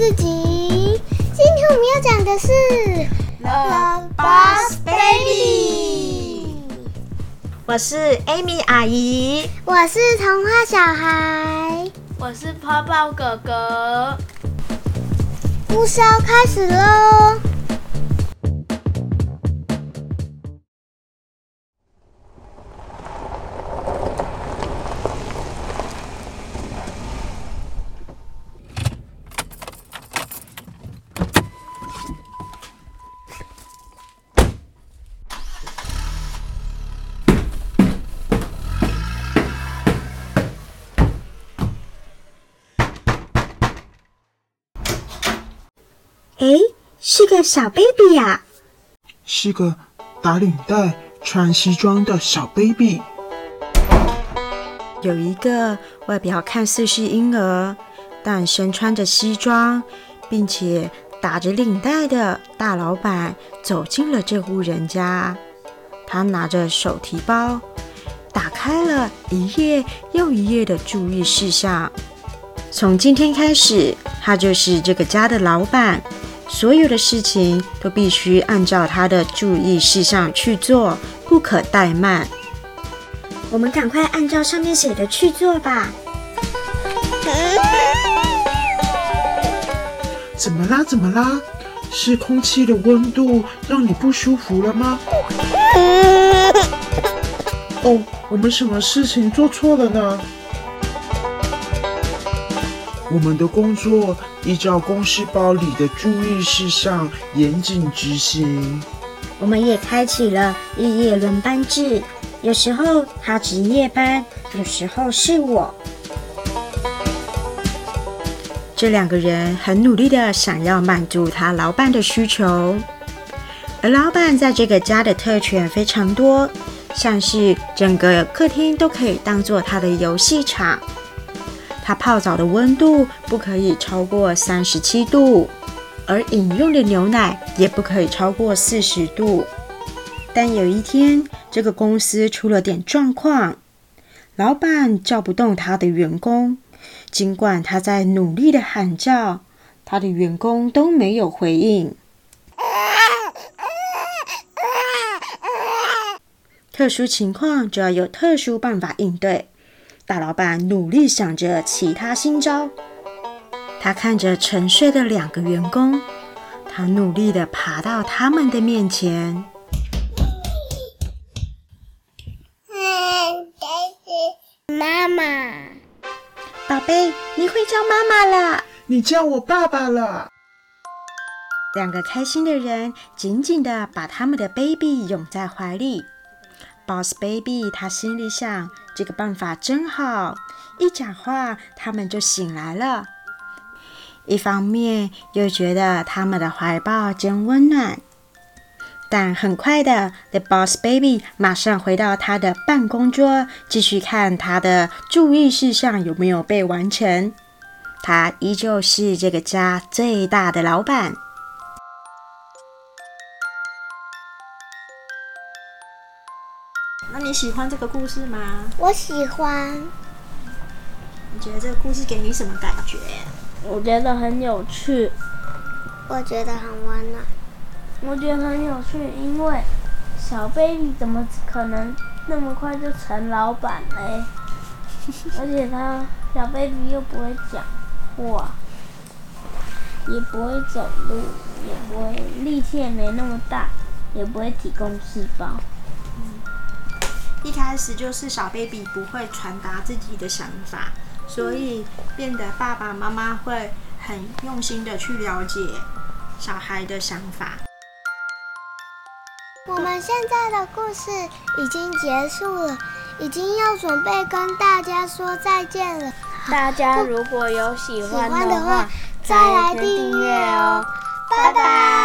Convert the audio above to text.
四集。今天我们要讲的是《The Boss Baby》。我是 Amy 阿姨，我是童话小孩，我是泡泡哥哥。故事要开始喽！哎，是个小 baby 呀、是个打领带、穿西装的小 baby。有一个外表看似是婴儿，但身穿着西装，并且打着领带的大老板走进了这户人家。他拿着手提包，打开了一页又一页的注意事项。从今天开始，他就是这个家的老板，所有的事情都必须按照他的注意事项去做，不可怠慢。我们赶快按照上面写的去做吧。怎么啦？怎么啦？是空气的温度让你不舒服了吗？哦，我们什么事情做错了呢？我们的工作依照公司包里的注意事项严谨执行。我们也开启了日夜轮班制，有时候他值夜班，有时候是我。这两个人很努力的想要满足他老板的需求，而老板在这个家的特权非常多，像是整个客厅都可以当做他的游戏场。他泡澡的温度不可以超过三十七度，而饮用的牛奶也不可以超过四十度。但有一天，这个公司出了点状况，老板叫不动他的员工，尽管他在努力的喊叫，他的员工都没有回应。特殊情况就要有特殊办法应对。大老板努力想着其他新招。他看着沉睡的两个员工，他努力的爬到他们的面前。妈妈，宝贝，你会叫妈妈了。你叫我爸爸了。两个开心的人紧紧的把他们的 baby 拥在怀里。Boss Baby 他心里想，这个办法真好，一讲话他们就醒来了。一方面又觉得他们的怀抱真温暖。但很快的，The Boss Baby 马上回到他的办公桌，继续看他的注意事项有没有被完成。他依旧是这个家最大的老板。那你喜欢这个故事吗？我喜欢。你觉得这个故事给你什么感觉？我觉得很有趣，我觉得很温暖。我觉得很有趣，因为小 baby 怎么可能那么快就成老板嘞？而且他小 baby 又不会讲话，也不会走路，也不会力气也没那么大，也不会提供细胞。一开始就是小 baby 不会传达自己的想法，所以变得爸爸妈妈会很用心的去了解小孩的想法。我们现在的故事已经结束了，已经要准备跟大家说再见了。大家如果有喜喜欢欢的的话话，，再来订阅哦。拜拜。